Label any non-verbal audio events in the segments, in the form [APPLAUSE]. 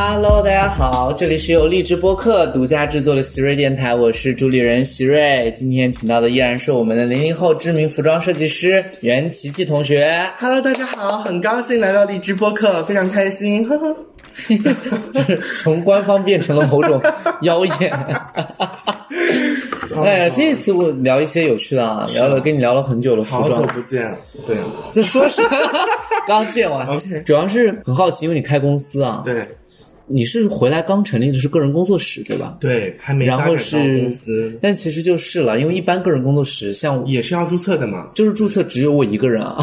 Hello，大家好，这里是由荔枝播客独家制作的席瑞电台，我是主理人席瑞。今天请到的依然是我们的零零后知名服装设计师袁琪琪同学。Hello，大家好，很高兴来到荔枝播客，非常开心。呵 [LAUGHS] 呵就是从官方变成了某种妖艳。[LAUGHS] 哎呀，这次我聊一些有趣的啊，聊了跟你聊了很久的服装好久，不见，对这说是 [LAUGHS] 刚见完主要是很好奇，因为你开公司啊，对你是回来刚成立的是个人工作室对吧？对，还没然后发展公司，但其实就是了，因为一般个人工作室像也是要注册的嘛。就是注册只有我一个人啊，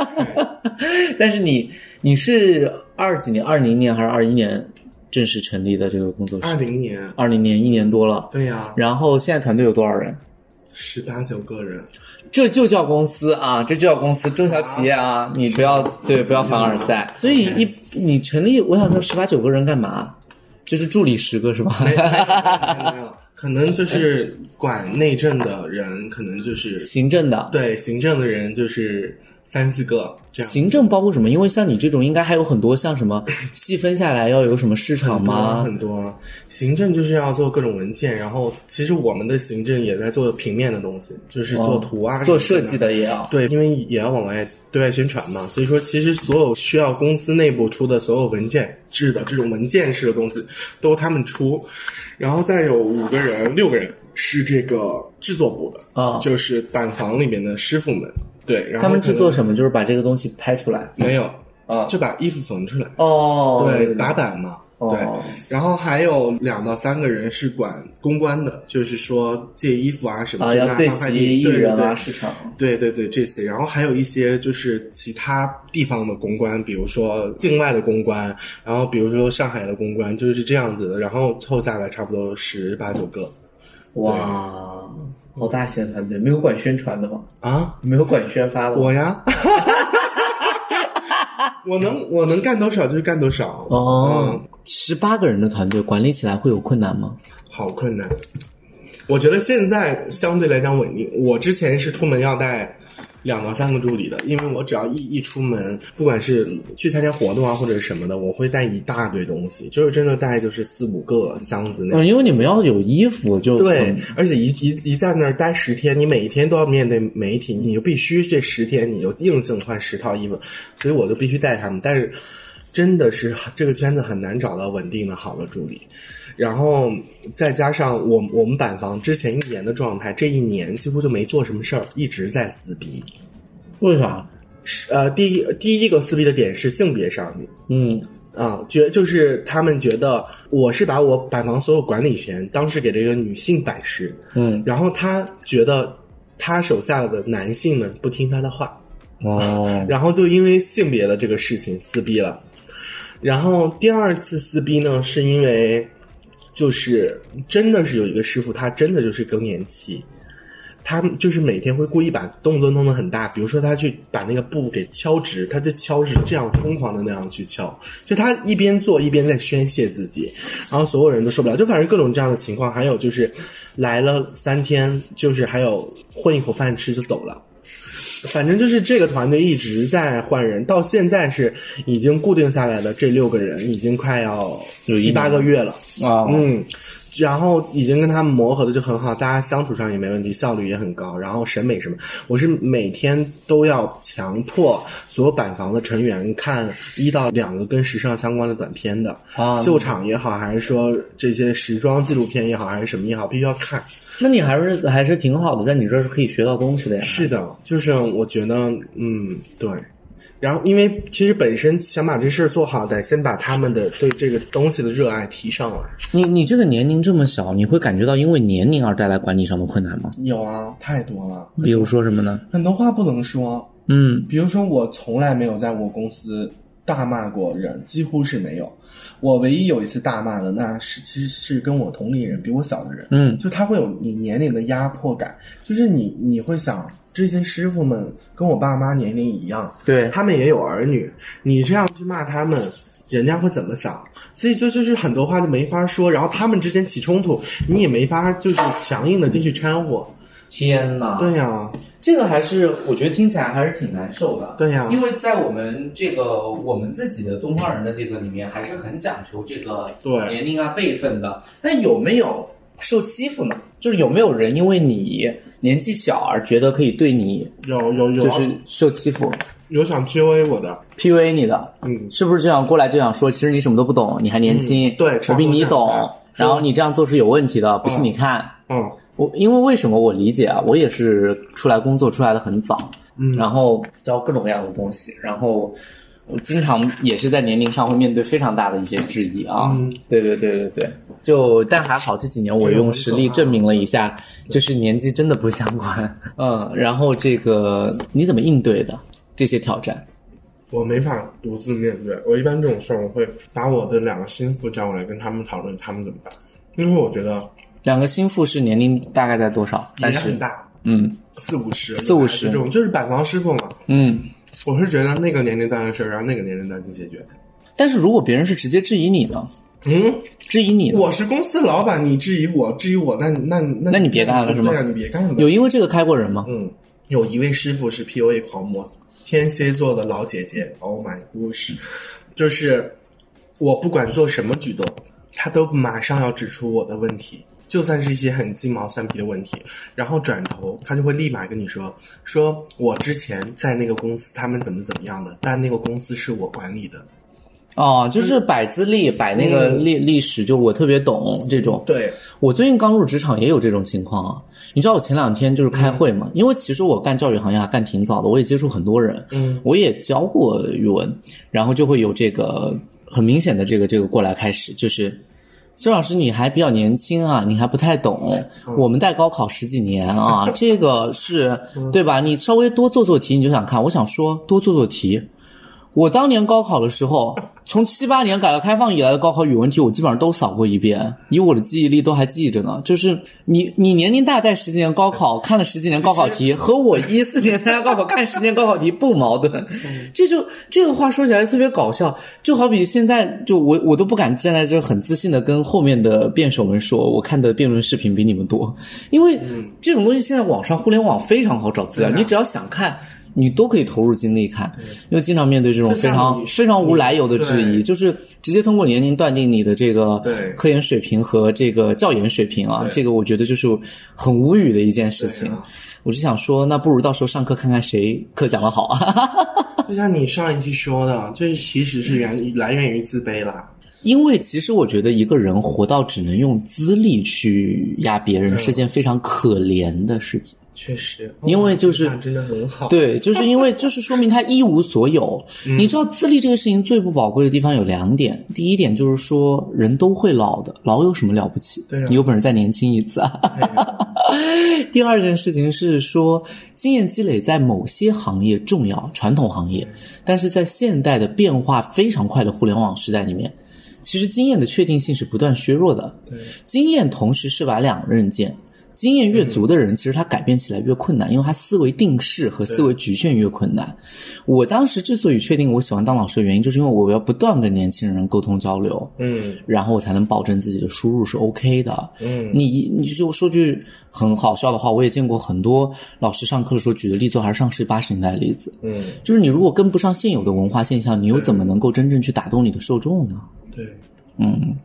[LAUGHS] 但是你你是二几年，二零年还是二一年正式成立的这个工作室？二零年，二零年一年多了，对呀、然后现在团队有多少人？十八九个人，这就叫公司啊，这就叫公司，中小企业啊，你不要对不要凡尔赛。所以一你成立，我想说十八九个人干嘛？就是助理十个是吧？没有没有，可能就是管内政的人，可能就是行政的，对行政的人就是三四个这样。行政包括什么？因为像你这种，应该还有很多像什么 [LAUGHS] 细分下来要有什么市场很多吗？很多，行政就是要做各种文件，然后其实我们的行政也在做平面的东西，就是做图啊、哦做设计。的也要。对，因为也要往外对外宣传嘛，所以说其实所有需要公司内部出的所有文件制的这种文件式的东西，都他们出，然后再有五个人、六个人是这个制作部的，啊就是板房里面的师傅们，对，然后他们制作什么？就是把这个东西拍出来没有啊。就把衣服缝出来，哦，对，打板嘛。哦对，然后还有两到三个人是管公关的，就是说借衣服啊什么啊，对那快递齐艺人啊，市场。对对对，这些，然后还有一些就是其他地方的公关，比如说境外的公关，然后比如说上海的公关，就是这样子的，然后凑下来差不多十八九个哇，好大型的团队，没有管宣传的吗？啊，没有管宣发的？我呀，[LAUGHS] 我能我能干多少就是干多少，哦嗯，十八个人的团队管理起来会有困难吗？好困难。我觉得现在相对来讲稳定。我之前是出门要带两到三个助理的，因为我只要一一出门，不管是去参加活动啊或者是什么的，我会带一大堆东西，就是真的带就是四五个箱子那种。嗯，因为你们要有衣服，就对，而且一一一在那儿待十天，你每一天都要面对媒体，你就必须这十天你就硬性换十套衣服，所以我就必须带他们。但是真的是这个圈子很难找到稳定的好的助理，然后再加上我我们板房之前一年的状态，这一年几乎就没做什么事儿，一直在撕逼。为啥？是呃，第一第一个撕逼的点是性别上面。嗯，啊，觉就是他们觉得我是把我板房所有管理权当时给这个女性摆师，嗯，然后他觉得他手下的男性们不听他的话，哦，[LAUGHS] 然后就因为性别的这个事情撕逼了。然后第二次撕逼呢，是因为就是真的是有一个师傅，他真的就是更年期。他就是每天会故意把动作弄得很大，比如说他去把那个布给敲直，他就敲是这样疯狂的那样去敲，就他一边做一边在宣泄自己，然后所有人都受不了，就反正各种这样的情况，还有就是来了三天，就是还有混一口饭吃就走了。反正就是这个团队一直在换人，到现在是已经固定下来的这六个人，已经快要七八个月了。啊，嗯，然后已经跟他们磨合的就很好，大家相处上也没问题，效率也很高，然后审美什么，我是每天都要强迫所有板房的成员看一到两个跟时尚相关的短片的，啊秀场也好，还是说这些时装纪录片也好，还是什么也好，必须要看。那你还是还是挺好的，在你这儿是可以学到东西的呀。是的，就是我觉得，嗯，对。然后，因为其实本身想把这事儿做好，得先把他们的对这个东西的热爱提上来。你你这个年龄这么小，你会感觉到因为年龄而带来管理上的困难吗？有啊，太多了，比如说什么呢？很多话不能说。嗯，比如说，我从来没有在我公司大骂过人，几乎是没有。我唯一有一次大骂的，那是其实是跟我同龄人、比我小的人，嗯就他会有你年龄的压迫感，就是你你会想，这些师傅们跟我爸妈年龄一样，对他们也有儿女，你这样去骂他们。人家会怎么想？所以就就是很多话就没法说，然后他们之间起冲突，你也没法就是强硬的进去掺和，天呐！对呀，这个还是我觉得听起来还是挺难受的。对呀因为在我们这个我们自己的东方人的这个里面，还是很讲求这个对年龄啊辈分的。那有没有受欺负呢？就是有没有人因为你年纪小而觉得可以对你有有有，就是受欺负、有想 PUA 我的，PUA 你的？嗯，是不是就想过来就想说，其实你什么都不懂，你还年轻，嗯对我比你懂然后你这样做是有问题的，不信你看。嗯。我因为为什么我理解啊？我也是出来工作出来的很早，嗯，然后教各种各样的东西，然后我经常也是在年龄上会面对非常大的一些质疑啊。嗯对对对对对，就但还好这几年我用实力证明了一下，就是年纪真的不相关。嗯，然后这个你怎么应对的这些挑战？我没法独自面对。我一般这种事儿，我会把我的两个心腹叫过来跟他们讨论，他们怎么办。因为我觉得两个心腹是年龄大概在多少？也三十很。大，嗯四五十，四五十这种就是板房师傅嘛。嗯。我是觉得那个年龄段的事儿，让那个年龄段去解决。但是如果别人是直接质疑你的，嗯，质疑你，我是公司老板，你质疑我，质疑我，那那那那你别干了是吗对啊，你别干了。有因为这个开过人吗？嗯，有一位师傅是 PUA 狂魔，天蝎座的老姐姐，Oh my gosh，就是我不管做什么举动，他都马上要指出我的问题，就算是一些很鸡毛蒜皮的问题，然后转头他就会立马跟你说，说我之前在那个公司他们怎么怎么样的，但那个公司是我管理的，哦，就是摆资历，摆那个历历史，就我特别懂这种。对，我最近刚入职场也有这种情况啊。你知道我前两天就是开会嘛，因为其实我干教育行业还干挺早的，我也接触很多人，嗯，我也教过语文，然后就会有这个很明显的这个这个过来开始，就是。邱老师，你还比较年轻啊，你还不太懂。我们带高考十几年啊，[LAUGHS] 这个是对吧？你稍微多做做题，你就想看。我想说，多做做题。我当年高考的时候，从七八年改革开放以来的高考语文题，我基本上都扫过一遍，以我的记忆力都还记着呢。就是你，你年龄大带十几年高考，看了十几年高考题，和我一四年参加高考看十年高考题不矛盾。这就这个话说起来特别搞笑，就好比现在就我我都不敢站在这很自信的跟后面的辩手们说，我看的辩论视频比你们多，因为这种东西现在网上互联网非常好找资料，你只要想看。你都可以投入精力看，因为经常面对这种非常非常无来由的质疑，就是直接通过年龄断定你的这个科研水平和这个教研水平啊，这个我觉得就是很无语的一件事情。啊我就想说，那不如到时候上课看看谁课讲的好啊。[LAUGHS] 就像你上一期说的，就是其实是源来源于自卑啦。因为其实我觉得一个人活到只能用资历去压别人，是件非常可怜的事情。确实，因为就是真的很好。对，就是因为就是说明他一无所有。[LAUGHS] 嗯你知道资历这个事情最不宝贵的地方有两点，第一点就是说人都会老的，老有什么了不起？对啊你有本事再年轻一次啊！[LAUGHS] 第二件事情是说，经验积累在某些行业重要，传统行业，但是在现代的变化非常快的互联网时代里面，其实经验的确定性是不断削弱的。对，经验同时是把两刃剑。经验越足的人，其实他改变起来越困难，因为他思维定式和思维局限越困难。我当时之所以确定我喜欢当老师的原因，就是因为我要不断跟年轻人沟通交流，嗯然后我才能保证自己的输入是 OK 的。嗯，你你就说句很好笑的话，我也见过很多老师上课的时候举的例子，还是上世纪八十年代的例子。嗯，就是你如果跟不上现有的文化现象，你又怎么能够真正去打动你的受众呢？对，嗯，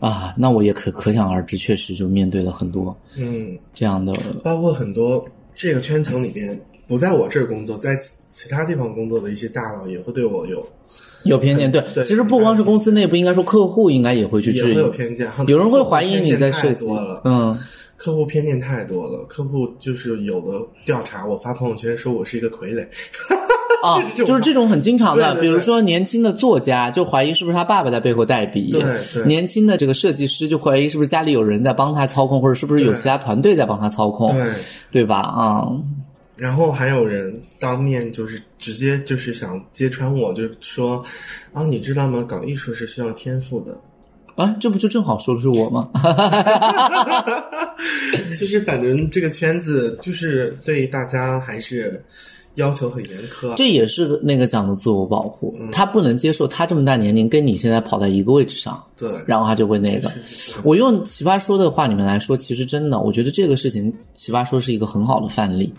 啊，那我也可可想而知，确实就面对了很多嗯，这样的。包括很多这个圈层里边不在我这儿工作，在其其他地方工作的一些大佬也会对我有有偏见，对，对其实不光是公司内部，应该说客户应该也会去质疑有偏见，有人会怀疑你在设计嗯，客户偏见太多了，客户就是有的调查我发朋友圈说我是一个傀儡，啊，[LAUGHS] 就是这种很经常的，比如说年轻的作家就怀疑是不是他爸爸在背后代笔，对对年轻的这个设计师就怀疑是不是家里有人在帮他操控，或者是不是有其他团队在帮他操控，对。对吧？啊、然后还有人当面就是直接就是想揭穿我，就是说，啊，你知道吗？搞艺术是需要天赋的，啊，这不就正好说的是我吗？[LAUGHS] 就是反正这个圈子就是对大家还是要求很严苛。这也是那个讲的自我保护，他不能接受他这么大年龄跟你现在跑在一个位置上，对，然后他就会那个。我用奇葩说的话里面来说，其实真的，我觉得这个事情奇葩说是一个很好的范例。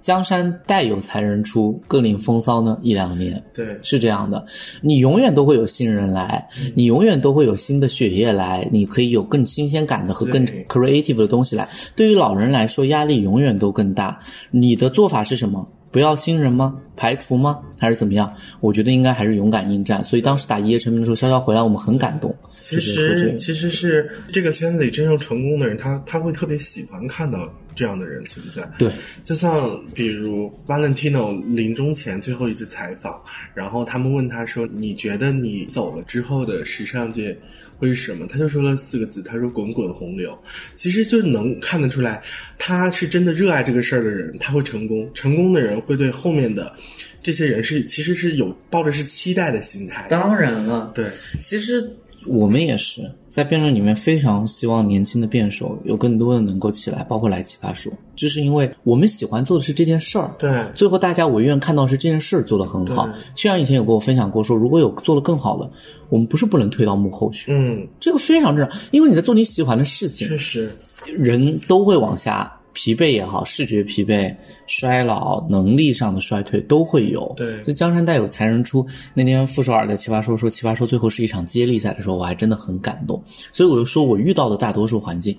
江山代有才人出，各领风骚呢一两年。对，是这样的，你永远都会有新人来，你永远都会有新的血液来，你可以有更新鲜感的和更 creative 的东西来。对于老人来说，压力永远都更大。你的做法是什么？不要新人吗？排除吗？还是怎么样？我觉得应该还是勇敢应战。所以当时打一夜成名的时候，潇潇回来，我们很感动。其实，其实是这个圈子里真正成功的人，他他会特别喜欢看到这样的人存在。对，就像比如 Valentino 临终前最后一次采访，然后他们问他说：“你觉得你走了之后的时尚界？”会是什么？他就说了四个字，他说“滚滚洪流”。其实就能看得出来，他是真的热爱这个事儿的人，他会成功。成功的人会对后面的这些人是其实是有抱着是期待的心态。当然了，对，其实。我们也是在辩论里面非常希望年轻的辩手有更多的能够起来，包括来奇葩说，就是因为我们喜欢做的是这件事儿。对，最后大家我愿看到是这件事儿做得很好。曲阳以前有跟我分享过，说如果有做得更好的，我们不是不能推到幕后去。嗯，这个非常正常，因为你在做你喜欢的事情。确实，人都会往下。疲惫也好，视觉疲惫、衰老、能力上的衰退都会有。对，就江山代有才人出。那天傅首尔在奇葩说说奇葩说最后是一场接力赛的时候，我还真的很感动。所以我就说我遇到的大多数环境，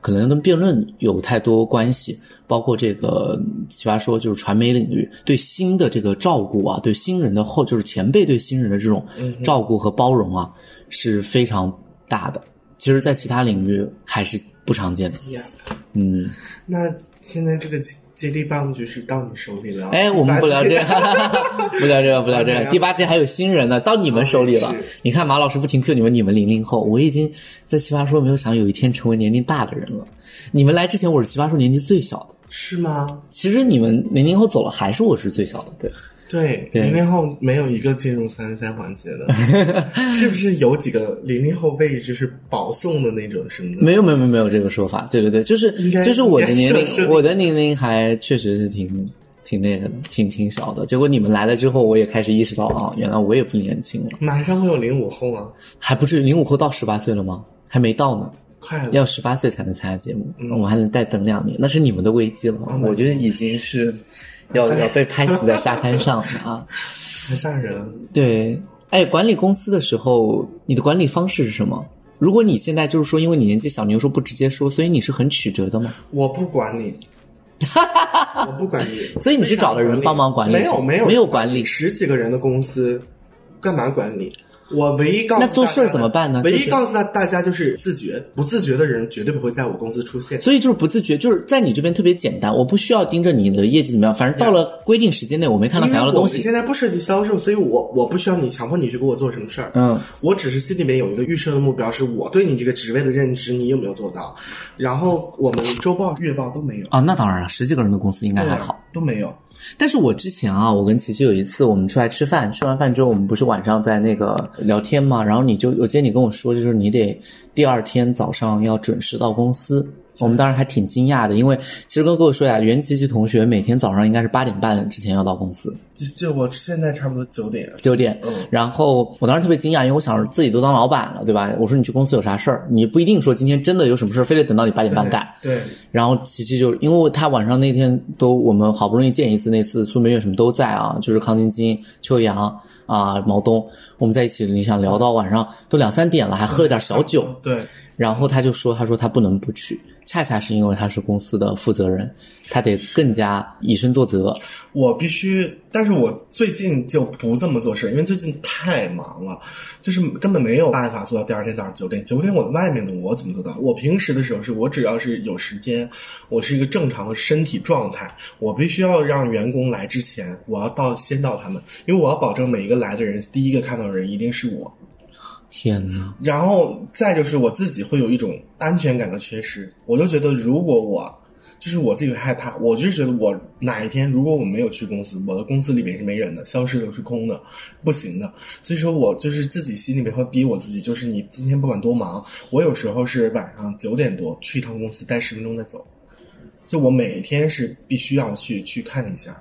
可能跟辩论有太多关系，包括这个奇葩说就是传媒领域对新的这个照顾啊，对新人的后就是前辈对新人的这种照顾和包容啊，是非常大的。其实，在其他领域还是。不常见的，嗯，那现在这个接力棒就是到你手里了。哎，我们 [LAUGHS] 不聊这个，不聊这个，不聊这个。第八季还有新人呢，到你们手里了。你看马老师不停 Q 你们，你们零零后，我已经在奇葩说没有想有一天成为年龄大的人了。你们来之前，我是奇葩说年纪最小的，是吗？其实你们零零后走了，还是我是最小的，对。对，零零后没有一个进入三十三环节的，[LAUGHS] 是不是有几个零零后被就是保送的那种什么的？没有，没有，没有，没有这个说法。对对对，就是就是我的年龄，我的年龄还确实是挺挺那个的，挺挺小的。结果你们来了之后，我也开始意识到啊，原来我也不年轻了。马上会有零五后吗，还不至于零五后到十八岁了吗？还没到呢，快要十八岁才能参加节目，我还能再等两年，那是你们的危机了。我觉得已经是。要 [LAUGHS] 要被拍死在沙滩上啊！太吓人。对，哎，管理公司的时候，你的管理方式是什么？如果你现在就是说，因为你年纪小，你又说不直接说，所以你是很曲折的吗？[LAUGHS] 我不管理，[LAUGHS] 我不管理，所以你是找了人帮忙管理？没有，没有，没有管理，十几个人的公司，干嘛管理？我唯一告诉那做事怎么办呢？唯一告诉他大家就是自觉，不自觉的人绝对不会在我公司出现。所以就是不自觉，就是在你这边特别简单，我不需要盯着你的业绩怎么样，反正到了规定时间内，我没看到想要的东西。现在不涉及销售，所以我我不需要你强迫你去给我做什么事儿。嗯，我只是心里面有一个预设的目标，是我对你这个职位的认知，你有没有做到？然后我们周报、月报都没有啊，那当然了，十几个人的公司应该还好，都没有。但是我之前啊，我跟琪琪有一次，我们出来吃饭，吃完饭之后，我们不是晚上在那个聊天嘛，然后你就，我记得你跟我说，就是你得第二天早上要准时到公司。我们当时还挺惊讶的，因为其实哥跟我说呀，袁琪琪同学每天早上应该是八点半之前要到公司。就就我现在差不多九点。九点，嗯。然后我当时特别惊讶，因为我想着自己都当老板了，对吧？我说你去公司有啥事儿？你不一定说今天真的有什么事儿，非得等到你八点半干。对。然后琪琪就因为他晚上那天都我们好不容易见一次，那次苏明月什么都在啊，就是康晶晶、秋阳啊、毛东，我们在一起，你想聊到晚上都两三点了，还喝了点小酒。对。[LAUGHS] 然后他就说：“他说他不能不去。”恰恰是因为他是公司的负责人，他得更加以身作则。我必须，但是我最近就不这么做事，因为最近太忙了，就是根本没有办法做到第二天早上九点。九点我在外面呢，我怎么做到？我平时的时候是我只要是有时间，我是一个正常的身体状态，我必须要让员工来之前，我要到先到他们，因为我要保证每一个来的人第一个看到的人一定是我。天呐，然后再就是我自己会有一种安全感的缺失，我就觉得如果我就是我自己害怕，我就是觉得我哪一天如果我没有去公司，我的公司里面是没人的，消失的是空的，不行的。所以说我就是自己心里面会逼我自己，就是你今天不管多忙，我有时候是晚上九点多去一趟公司，待十分钟再走，就我每天是必须要去去看一下。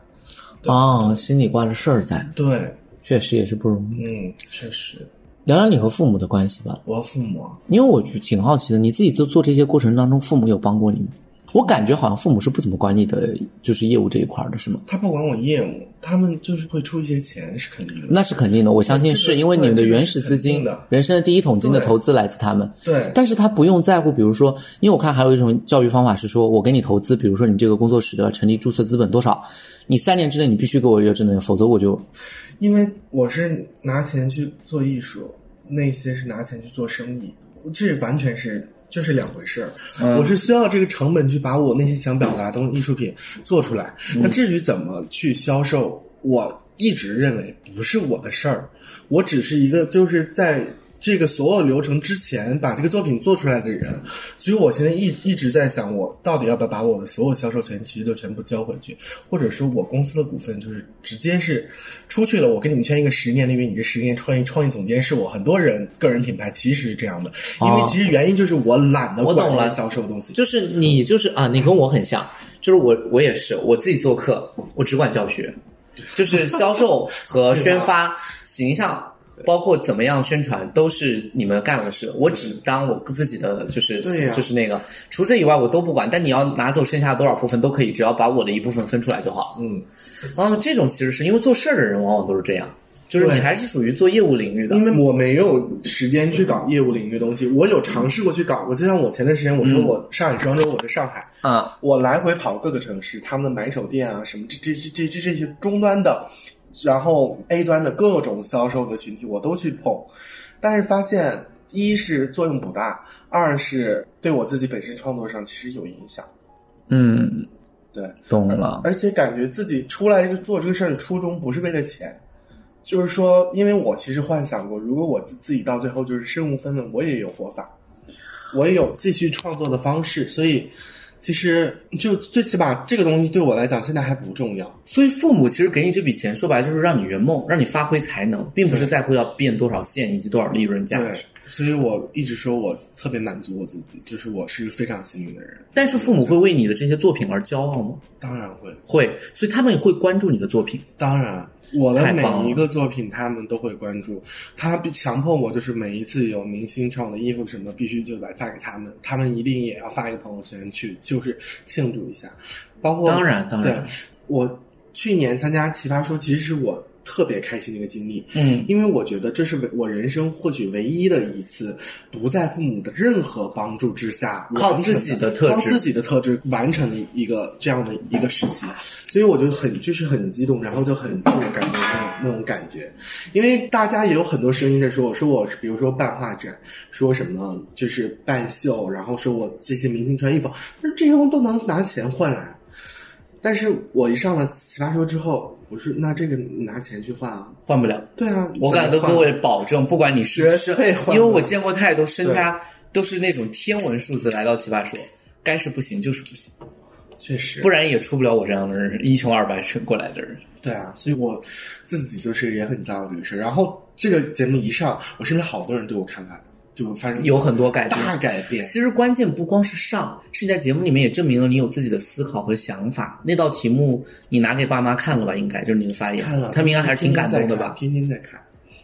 哦，心里挂着事儿在，对，确实也是不容易。嗯，确实，聊聊你和父母的关系吧，我父母啊因为我就挺好奇的，你自己做做这些过程当中，父母有帮过你吗？我感觉好像父母是不怎么管你的，就是业务这一块儿的，是吗？他不管我业务，他们就是会出一些钱，是肯定的。那是肯定的，我相信这个是因为你们的原始资金、人生的第一桶金的投资来自他们。对，但是他不用在乎，比如说，因为我看还有一种教育方法是说，我给你投资，比如说你这个工作室的成立注册资本多少，你三年之内你必须给我一个正能量，否则我就 [LAUGHS] 因为我是拿钱去做艺术，那些是拿钱去做生意，这完全是就是两回事儿。嗯我是需要这个成本去把我那些想表达的东西艺术品做出来。那至于怎么去销售，我一直认为不是我的事儿，我只是一个就是在。这个所有流程之前把这个作品做出来的人，所以我现在一一直在想，我到底要不要把我的所有销售权其实都全部交回去，或者说我公司的股份就是直接是出去了，我跟你们签一个十年，因为你这十年创意创意总监是我，很多人个人品牌其实是这样的，因为哦其实原因就是我懒得我懂了销售的东西，就是你就是啊，你跟我很像，就是我我也是我自己做客，我只管教学，就是销售和宣发、形象。包括怎么样宣传都是你们干的事，我只当我自己的就是对就是那个，除这以外我都不管。但你要拿走剩下多少部分都可以，只要把我的一部分分出来就好。嗯，然后这种其实是因为做事儿的人往往都是这样，就是你还是属于做业务领域的因。为我没有时间去搞业务领域的东西，我有尝试过去搞过，就像我前段时间我说我上海双周我在上海，啊，我来回跑各个城市，他们的买手店啊什么这这这这这这些终端的，然后 A 端的各种销售的群体我都去碰，但是发现一是作用不大，二是对我自己本身创作上其实有影响，嗯，对，懂了。而且感觉自己出来这个做这个事儿的初衷不是为了钱，就是说，因为我其实幻想过，如果我自自己到最后就是身无分文，我也有活法，我也有继续创作的方式，所以其实就最起码这个东西对我来讲现在还不重要。所以父母其实给你这笔钱，说白了就是让你圆梦，让你发挥才能，并不是在乎要变多少线以及多少利润价值。，所以我一直说我特别满足我自己，就是我是非常幸运的人。但是父母会为你的这些作品而骄傲吗？当然会，会，所以他们也会关注你的作品。当然，我的每一个作品他们都会关注，他强迫我就是每一次有明星穿我的衣服什么，必须就来发给他们，他们一定也要发一个朋友圈去，就是庆祝一下。包括当然，当对然，我去年参加奇葩说，其实是我特别开心的一个经历。嗯，因为我觉得这是我人生或许唯一的一次，不在父母的任何帮助之下，靠自己的特质靠自己的特质完成的一个这样的一个时期，所以我就很就是很激动，然后就很自我感觉那种那种感觉，因为大家也有很多声音在说我，说我比如说办画展，说什么就是办秀，然后说我这些明星穿衣服，但是这些东西都能拿钱换来。但是我一上了奇葩说之后，我说那这个拿钱去换啊？换不了。对啊，我敢跟各位保证，不管你是绝对换不了因为我见过太多身家都是那种天文数字来到奇葩说，该是不行就是不行，确实不然也出不了我这样的人，一穷二白撑过来的人。对啊，所以我自己就是也很在乎这个事儿。然后这个节目一上，我身边好多人对我看法就发生有很多改变大改变。其实关键不光是上，是在节目里面也证明了你有自己的思考和想法。那道题目你拿给爸妈看了吧？应该就是你的发言，看了，他们应该还是挺感动的吧？天天在看，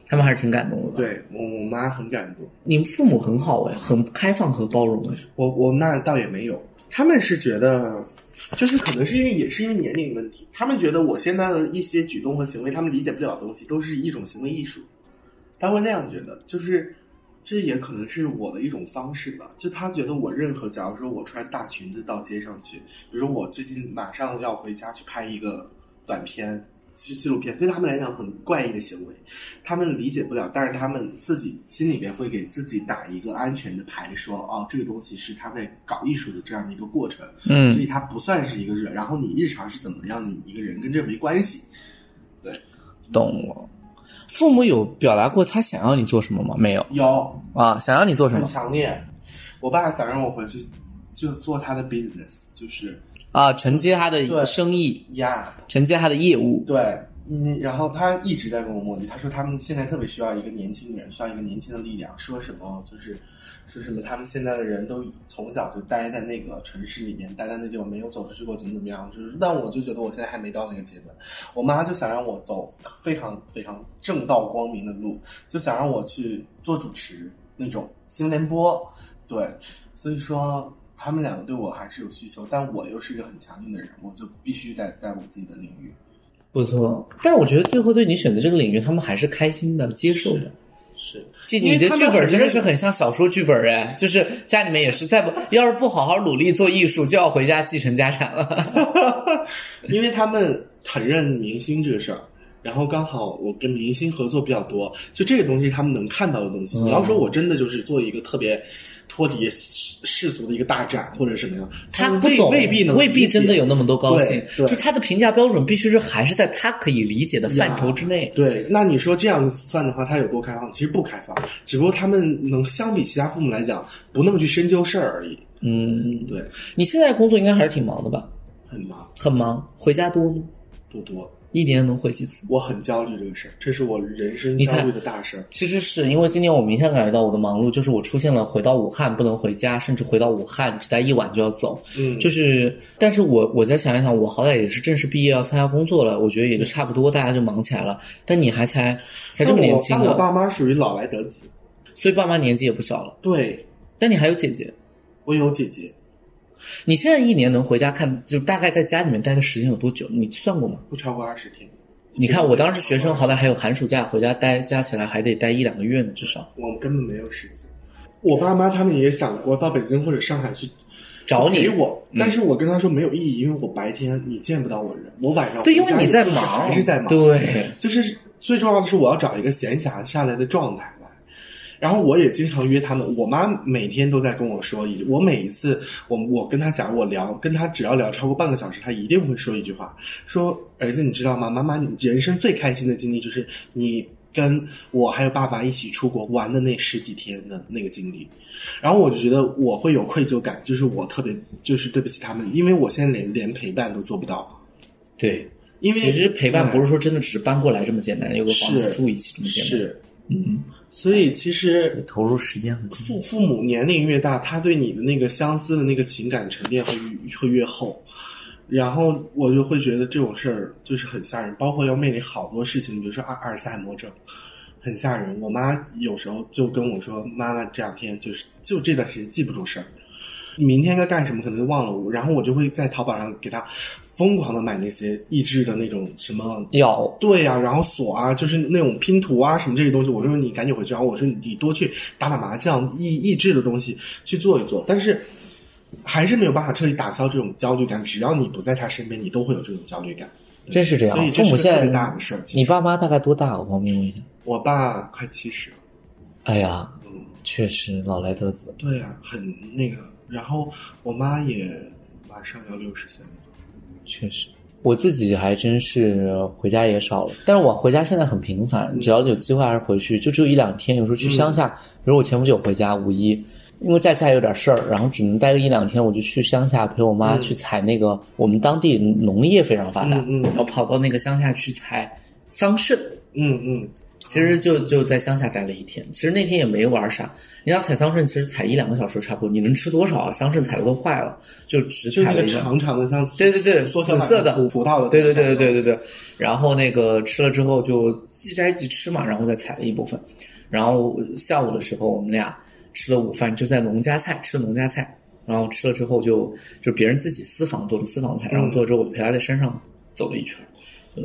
他们还是挺感动的吧？，对我我妈很感动，你们父母很好哎，很开放和包容哎。我我那倒也没有，他们是觉得。就是可能是因为也是因为年龄问题，他们觉得我现在的一些举动和行为，他们理解不了的东西，都是一种行为艺术，他会那样觉得，就是这也可能是我的一种方式吧。就他觉得我任何，假如说我穿大裙子到街上去，比如说我最近马上要回家去拍一个短片。纪纪录片对他们来讲很怪异的行为，他们理解不了，但是他们自己心里边会给自己打一个安全的牌，说哦，这个东西是他在搞艺术的这样的一个过程，嗯所嗯，以它不算是一个热。然后你日常是怎么样的一个人，跟这没关系。对懂了。父母有表达过他想要你做什么吗？没有有啊，想要你做什很么强烈。我爸想让我回去就做他的 business，就是啊？承接他的对生意，呀，承接他的业务。对嗯，然后他一直在跟我磨叽，他说他们现在特别需要一个年轻人，需要一个年轻的力量。说什么就是说什么他们现在的人都从小就待在那个城市里面，待在那地方没有走出去过，怎么怎么样。就是，但我就觉得我现在还没到那个阶段。我妈就想让我走非常非常正道光明的路，就想让我去做主持那种新闻联播。对，所以说他们两个对我还是有需求，但我又是一个很强硬的人，我就必须得在我自己的领域。不错，但是我觉得最后对你选择这个领域，他们还是开心的、接受的。是，这你的剧本真的是很像小说剧本哎，就是家里面也是再不要是不好好努力做艺术，就要回家继承家产了。[LAUGHS] 因为他们很认明星这个事儿，然后刚好我跟明星合作比较多，就这个东西他们能看到的东西。你要说我真的就是做一个特别。脱离世俗的一个大展或者什么样，他不懂，未必能，未必真的有那么多高兴。就他的评价标准必须是还是在他可以理解的范畴之内。对，那你说这样算的话，他有多开放？其实不开放，只不过他们能相比其他父母来讲，不那么去深究事儿而已。嗯，对。你现在工作应该还是挺忙的吧？很忙，很忙。回家多吗？不多。一年能回几次？我很焦虑这个事儿，这是我人生焦虑的大事儿。其实是因为今年我明显感觉到我的忙碌，就是我出现了回到武汉不能回家，甚至回到武汉只待一晚就要走。嗯，就是，但是我我再想一想，我好歹也是正式毕业要参加工作了，我觉得也就差不多，大家就忙起来了。但你还才才这么年轻，我爸妈属于老来得子，所以爸妈年纪也不小了。对，但你还有姐姐，我有姐姐。你现在一年能回家看，就大概在家里面待的时间有多久？你算过吗？不超过二十天。你看，我当时学生，好歹还有寒暑假回家待，加起来还得待一两个月呢，至少。我们根本没有时间。我爸妈他们也想过到北京或者上海去找你我，但是我跟他说没有意义，因为我白天你见不到我人，我晚上对，因为你在忙，还是在忙。对，就是最重要的是我要找一个闲暇下来的状态。然后我也经常约他们，我妈每天都在跟我说一，我每一次我我跟她讲，我聊跟她只要聊超过半个小时，她一定会说一句话，说儿子你知道吗？妈妈，你人生最开心的经历就是你跟我还有爸爸一起出国玩的那十几天的那个经历。然后我就觉得我会有愧疚感，就是我特别就是对不起他们，因为我现在连连陪伴都做不到。对，因为其实陪伴不是说真的只是搬过来这么简单，有个房子住一起这么简单。是。嗯，所以其实投入时间很父父母年龄越大，他对你的那个相思的那个情感沉淀会会越厚，然后我就会觉得这种事儿就是很吓人，包括要面临好多事情，比如说阿阿尔茨海默症，很吓人。我妈有时候就跟我说：“妈妈这两天就是就这段时间记不住事儿，明天该干什么可能就忘了。”然后我就会在淘宝上给她。疯狂的买那些益智的那种什么药，对呀，然后锁啊，就是那种拼图啊什么这些东西。我说你赶紧回去，然后我说你多去打打麻将，益益智的东西去做一做。但是还是没有办法彻底打消这种焦虑感。只要你不在他身边，你都会有这种焦虑感。真是这样，所以父母现在大的事儿。你爸妈大概多大？我方便问一下。我爸快七十。哎呀，嗯，确实老来得子。对呀，很那个。然后我妈也马上要六十岁了。确实，我自己还真是回家也少了。但是我回家现在很频繁，只要有机会还是回去，就只有一两天。有时候去乡下，比如我前不久回家五一，因为在家有点事儿，然后只能待个一两天，我就去乡下陪我妈去采那个我们当地农业非常发达，然后跑到那个乡下去采桑葚。嗯嗯。其实就就在乡下待了一天，其实那天也没玩啥。你要采桑葚，其实采一两个小时差不多。你能吃多少啊？桑葚采的都坏了，就只采了一个长长的像对对对，紫色的葡萄的。对对对对对对对。然后那个吃了之后就即摘即吃嘛，然后再采了一部分。然后下午的时候我们俩吃了午饭，就在农家菜吃的农家菜。然后吃了之后就就别人自己私房做的私房菜，然后做了之后我就陪他在山上走了一圈，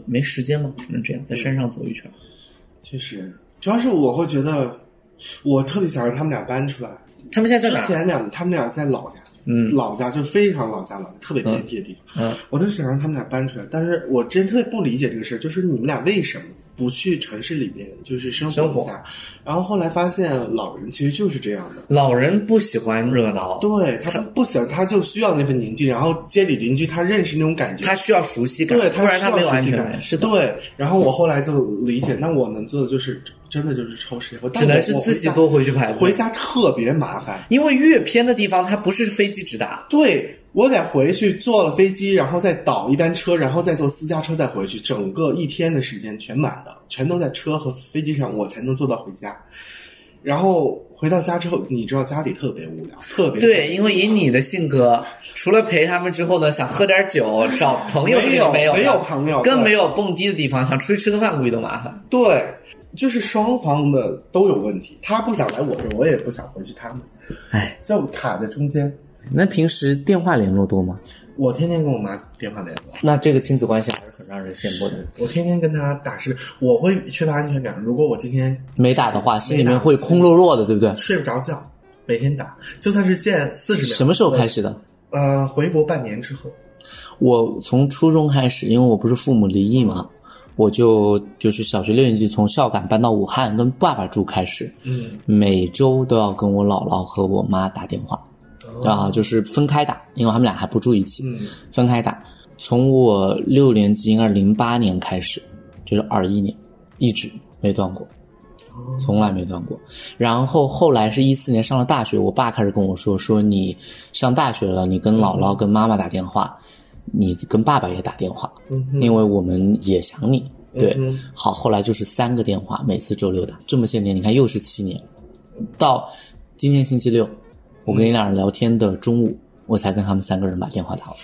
没时间嘛，只能这样在山上走一圈。确实，主要是我会觉得，我特别想让他们俩搬出来。他们现在在之前两，他们俩在老家，嗯，老家就非常老家，老家特别偏僻的地方。嗯，我都想让他们俩搬出来，但是我真特别不理解这个事儿，就是你们俩为什么？不去城市里面就是生活一下，然后后来发现老人其实就是这样的。老人不喜欢热闹，对他不喜欢，他就需要那份宁静。然后街里邻居他认识那种感觉，他需要熟悉感，对，不然他没有安全感。是对。然后我后来就理解，那我能做的就是真的就是抽时间，我只能是自己多回去排。回家特别麻烦，因为越偏的地方，它不是飞机直达。对。我得回去坐了飞机，然后再倒一班车，然后再坐私家车再回去，整个一天的时间全满的，全都在车和飞机上，我才能坐到回家。然后回到家之后，你知道家里特别无聊，特别对，因为以你的性格，除了陪他们之后呢，想喝点酒、找朋友，这没有没有没有朋友，更没有蹦迪的地方，想出去吃个饭估计都麻烦。对，就是双方的都有问题。他不想来我这儿，我也不想回去他们，哎，就卡在中间。那平时电话联络多吗？我天天跟我妈电话联络，那这个亲子关系还是很让人羡慕的。我天天跟她打是，我会缺乏安全感。如果我今天没打的话，心里面会空落落的，对不对？睡不着觉，每天打，就算是见四十秒。什么时候开始的？呃，回国半年之后，我从初中开始，因为我不是父母离异嘛，我就就是小学六年级从孝感搬到武汉跟爸爸住开始，嗯，每周都要跟我姥姥和我妈打电话，啊，就是分开打，因为他们俩还不住一起，嗯分开打。从我六年级应该是零八年开始，就是二一年，一直没断过，从来没断过。然后后来是一四年上了大学，我爸开始跟我说，说你上大学了，你跟姥姥跟妈妈打电话，你跟爸爸也打电话，因为我们也想你。对，嗯好，后来就是三个电话，每次周六打，这么些年，你看又是七年，到今天星期六，我跟你俩人聊天的中午，我才跟他们三个人把电话打了，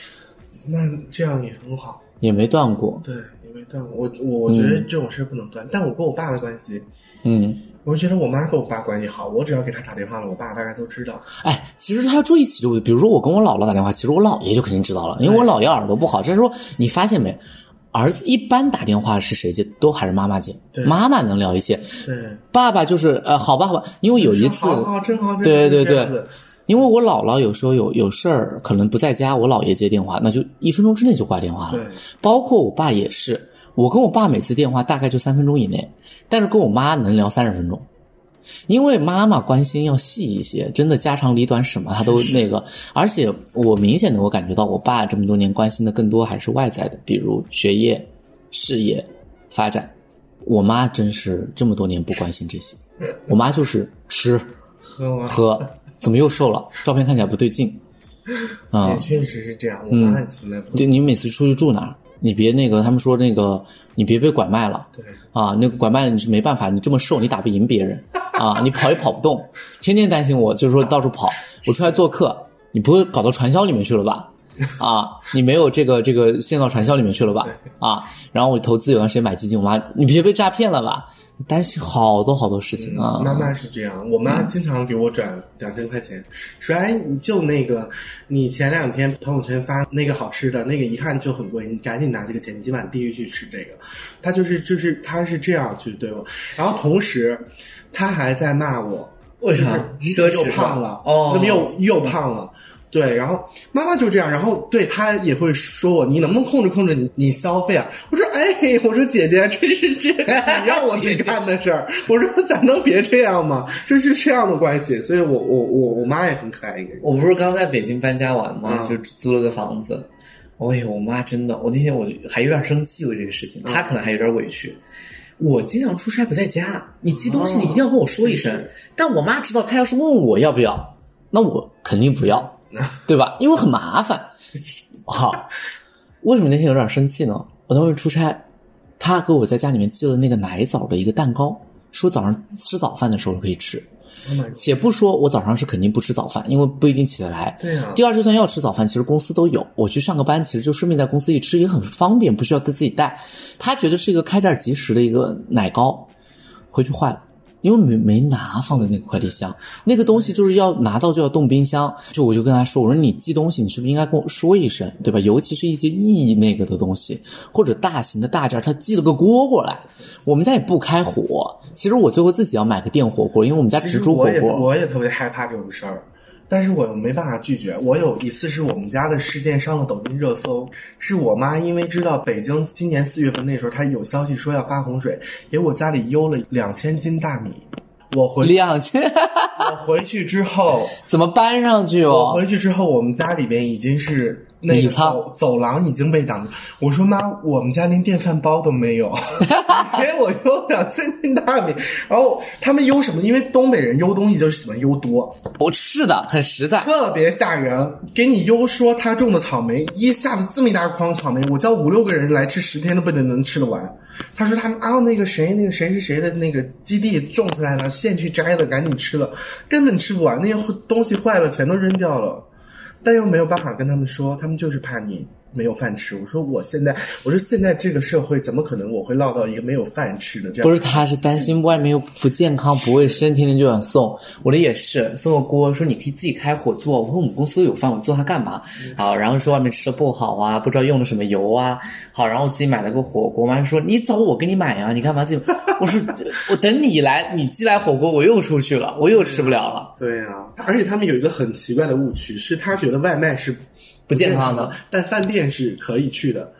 那这样也很好。也没断过。对，也没断。过我我觉得这种事不能断，但我跟我爸的关系，嗯，我觉得我妈跟我爸关系好，我只要给他打电话了，我爸大概都知道。哎，其实他要住一起就，比如说我跟我姥姥打电话，其实我姥爷就肯定知道了，因为我姥爷耳朵不好。这说你发现没？儿子一般打电话是谁接？都还是妈妈接，对妈妈能聊一些。对，爸爸就是呃，好吧好吧，因为有一次，好好真好，真对对对因为我姥姥有时候有有事儿，可能不在家，我姥爷接电话，那就一分钟之内就挂电话了。对，包括我爸也是，我跟我爸每次电话大概就三分钟以内，但是跟我妈能聊三十分钟，因为妈妈关心要细一些，真的家长里短什么她都那个，而且我明显的我感觉到我爸这么多年关心的更多还是外在的，比如学业、事业发展，我妈真是这么多年不关心这些，我妈就是吃嗯喝，怎么又瘦了？照片看起来不对劲啊也！确实是这样，我妈也从来不对，你每次出去住哪儿？你别那个，他们说那个，你别被拐卖了对。啊！那个拐卖了你是没办法，你这么瘦，你打不赢别人啊！你跑也跑不动，天天担心我，就是说到处跑。我出来做客，你不会搞到传销里面去了吧？啊，你没有这个这个陷到传销里面去了吧？啊，然后我投资有段时间买基金，我妈你别被诈骗了吧？担心好多好多事情啊！妈妈是这样，我妈经常给我转两千块钱，说：“哎，你就那个，你前两天朋友圈发那个好吃的，那个一看就很贵，你赶紧拿这个钱，你今晚必须去吃这个。”她就是就是她是这样去对我，然后同时她还在骂我，为啥就是奢侈又胖了，哦那么又又胖了。对，然后妈妈就这样，然后对她也会说我，你能不能控制控制你你消费啊？我说，哎，我说姐姐，这是这你让我去 [LAUGHS] 干的事儿，我说咱能别这样吗？就是这样的关系，所以我我我我妈也很可爱一个人。我不是刚在北京搬家完吗？嗯就租了个房子。哎呦，我妈真的，我那天我还有点生气为这个事情，她可能还有点委屈。我经常出差不在家，你寄东西你一定要跟我说一声。但我妈知道，她要是问我要不要，那我肯定不要，对吧？因为很麻烦。[LAUGHS] 好，为什么那天有点生气呢？我在外面出差，他给我在家里面寄了那个奶枣的一个蛋糕，说早上吃早饭的时候可以吃。Oh 且不说我早上是肯定不吃早饭，因为不一定起得来。对啊第二，就算要吃早饭，其实公司都有，我去上个班，其实就顺便在公司一吃也很方便，不需要他自己带。他觉得是一个开袋即食的一个奶糕，回去坏了。因为没没拿放在那个快递箱，那个东西就是要拿到就要冻冰箱，就我就跟他说，我说你寄东西，你是不是应该跟我说一声，对吧？尤其是一些意义那个的东西，或者大型的大件儿，他寄了个锅过来，我们家也不开火，其实我最后自己要买个电火锅，因为我们家只煮火锅。我也特别害怕这种事儿，但是我又没办法拒绝。我有一次是我们家的事件上了抖音热搜，是我妈因为知道北京今年四月份那时候她有消息说要发洪水，给我家里邮了两千斤大米。我回两千我回去之后，[LAUGHS] 怎么搬上去哦我哦？回去之后，我们家里边已经是那个走走廊已经被挡住。我说妈，我们家连电饭煲都没有，[LAUGHS] 给我邮两千斤大米。然后他们邮什么？因为东北人邮东西就是喜欢邮多，我是的，很实在。特别吓人。给你邮说他种的草莓，一下子这么一大筐草莓，我叫五六个人来吃，十天都不一定能吃得完。他说他们啊，那个谁，那个谁是谁的那个基地种出来了，现去摘了，赶紧吃了，根本吃不完，那些东西坏了全都扔掉了，但又没有办法跟他们说，他们就是怕你没有饭吃。我说我现在，我说现在这个社会怎么可能我会落到一个没有饭吃的这样？不是，他是担心外面又不健康、不卫生，天天就想送。我的也是，送个锅，说你可以自己开火做。我说我们公司有饭，我做它干嘛？好，然后说外面吃的不好啊，不知道用的什么油啊。好，然后我自己买了个火锅，我妈说你找我给你买呀，你干嘛自己？[LAUGHS] 我说我等你来，你寄来火锅，我又出去了，我又吃不了了。对啊，而且他们有一个很奇怪的误区，是他觉得外卖是不健康的，但饭店是可以去的。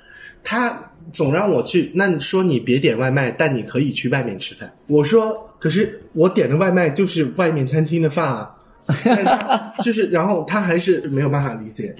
他总让我去，那你说你别点外卖，但你可以去外面吃饭。我说，可是我点的外卖就是外面餐厅的饭啊。就是，然后他还是没有办法理解。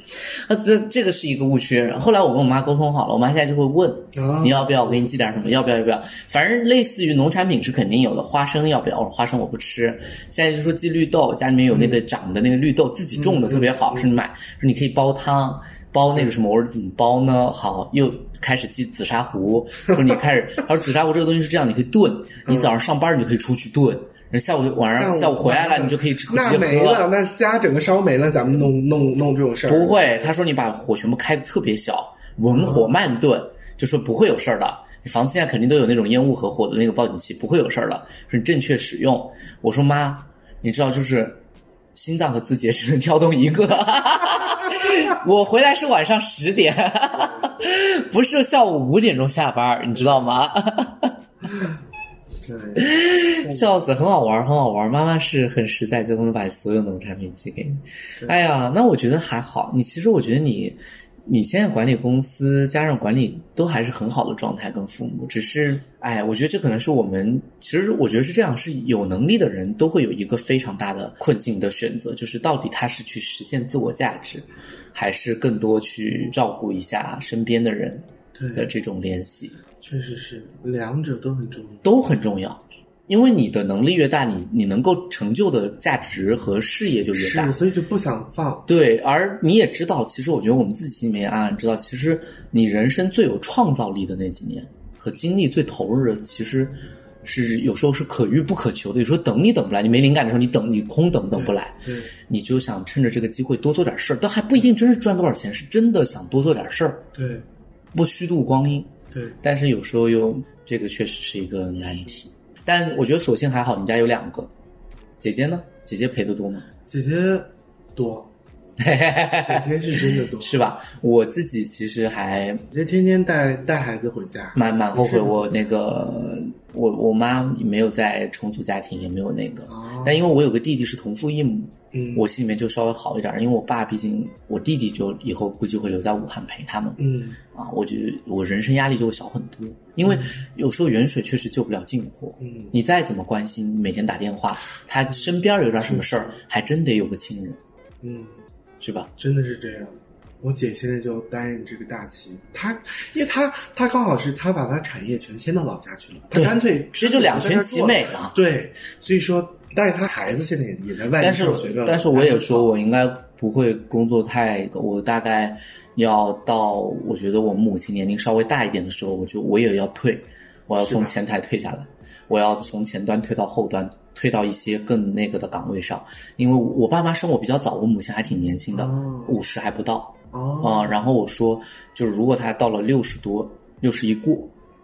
那 [LAUGHS] 这这个是一个误区。后来我跟我妈沟通好了，我妈现在就会问、啊你要不要，我给你寄点什么，要不要要不要？反正类似于农产品是肯定有的，花生要不要？我说花生我不吃。现在就说寄绿豆，家里面有那个长的那个绿豆，自己种的特别好，是你买，说你可以煲汤。煲那个什么，我说怎么煲呢？好，又开始寄紫砂壶，说你开始，他说紫砂壶这个东西是这样，你可以炖，你早上上班你就可以出去炖，下午晚上下午回来了，你就可以直接喝。没了，那家整个烧没了，咱们弄弄弄这种事儿不会，他说你把火全部开的特别小，文火慢炖，就说不会有事儿的。你房子现在肯定都有那种烟雾和火的那个报警器，不会有事儿的。说你正确使用。我说妈，你知道就是心脏和字节只能跳动一个。[LAUGHS] 我回来是晚上十点，[LAUGHS] 不是下午五点钟下班，你知道吗？[LAUGHS] 对，[LAUGHS] 笑死，很好玩，很好玩。妈妈是很实在，在公司把所有农产品寄给你。哎呀，那我觉得还好。你其实我觉得你，你现在管理公司加上管理都还是很好的状态，跟父母。只是，哎，我觉得这可能是我们，其实我觉得是这样，是有能力的人都会有一个非常大的困境的选择，就是到底他是去实现自我价值，还是更多去照顾一下身边的人的，这种联系。确实是，两者都很重要。都很重要，因为你的能力越大，你你能够成就的价值和事业就越大是，。所以就不想放。对，而你也知道，其实我觉得我们自己心里面也暗暗知道，其实你人生最有创造力的那几年和精力最投入的，其实是有时候是可遇不可求的。有时候等你等不来，你没灵感的时候，你等你空等等不来，对，你就想趁着这个机会多做点事儿，但还不一定真是赚多少钱，是真的想多做点事儿，对，不虚度光阴。对，但是有时候又这个确实是一个难题。但我觉得索性还好，你家有两个，姐姐呢？姐姐陪的多吗？姐姐多，[LAUGHS] 姐姐是真的多。是吧？我自己其实还姐姐天天带带孩子回家，蛮蛮后悔，我那个我我妈没有在重组家庭，也没有那个。哦，但因为我有个弟弟是同父异母，嗯，我心里面就稍微好一点，因为我爸毕竟我弟弟就以后估计会留在武汉陪他们。嗯，啊，我觉得我人生压力就会小很多，因为有时候远水确实救不了近火。嗯你再怎么关心，每天打电话，他身边有点什么事儿，还真得有个亲人，嗯，是吧？真的是这样。我姐现在就担任这个大旗，她因为她她刚好是她把她产业全迁到老家去了，她干脆这就两全其美了。嘛。对，所以说，但是她孩子现在也也在外但是面上学着，但是我也说，我应该不会工作太，我大概要到我觉得我母亲年龄稍微大一点的时候，我就我也要退，我要从前台退下来，我要从前端退到后端，退到一些更那个的岗位上，因为我爸妈生我比较早，我母亲还挺年轻的哦，五十还不到。哦啊、然后我说，就是如果他到了六十多，六十一过，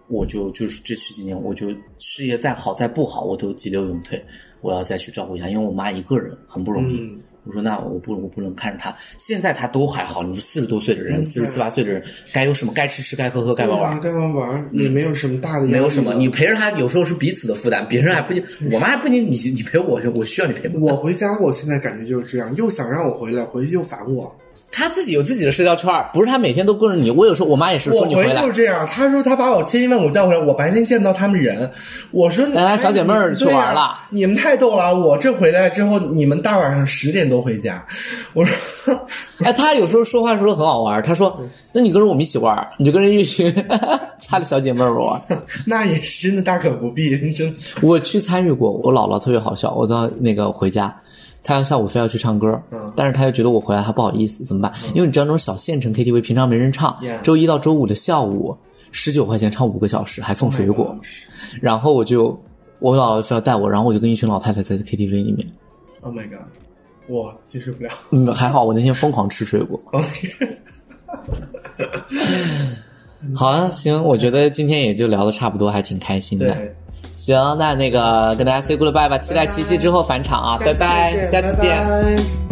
我就就是这十几年，我就事业再好再不好，我都急流勇退，我要再去照顾一下，因为我妈一个人很不容易。嗯我说那我不我不能看着她，现在她都还好，你说四十多岁的人，嗯四十七八岁的人，该有什么该吃吃该喝喝该玩玩。该玩玩，也没有什么大的没有什么，你陪着她有时候是彼此的负担，别人还不一定，我妈还不行，你你陪我，我需要你陪我。我回家，我现在感觉就是这样，又想让我回来，回去又烦我。他自己有自己的社交圈儿，不是他每天都跟着你。我有时候我妈也是说你回来就是，这样，他说他把我千辛万苦叫回来，我白天见不到他们人。我说，来来小姐妹儿去玩了你们太逗了！我这回来之后，你们大晚上十点多回家，我说 [LAUGHS] 哎，他有时候说话时候很好玩儿。他说：“那你跟着我们一起玩，你就跟着一群他的小姐妹儿玩。[LAUGHS] 那也是真的大可不必，真” [LAUGHS] 我去参与过，我姥姥特别好笑。我到那个回家，她要下午非要去唱歌，嗯但是他又觉得我回来他不好意思，怎么办？因为你知道那种小县城 KTV 平常没人唱周一到周五的下午十九块钱唱五个小时，还送水果。然后我就我姥姥非要带我，然后我就跟一群老太太在 KTV 里面。Oh my god，我接受不了。嗯，还好我那天疯狂吃水果。[LAUGHS] 好啊，行，我觉得今天也就聊的差不多，还挺开心的。对，行，那那个跟大家 say goodbye 吧，期待七夕之后返场啊，拜拜，下次见。拜拜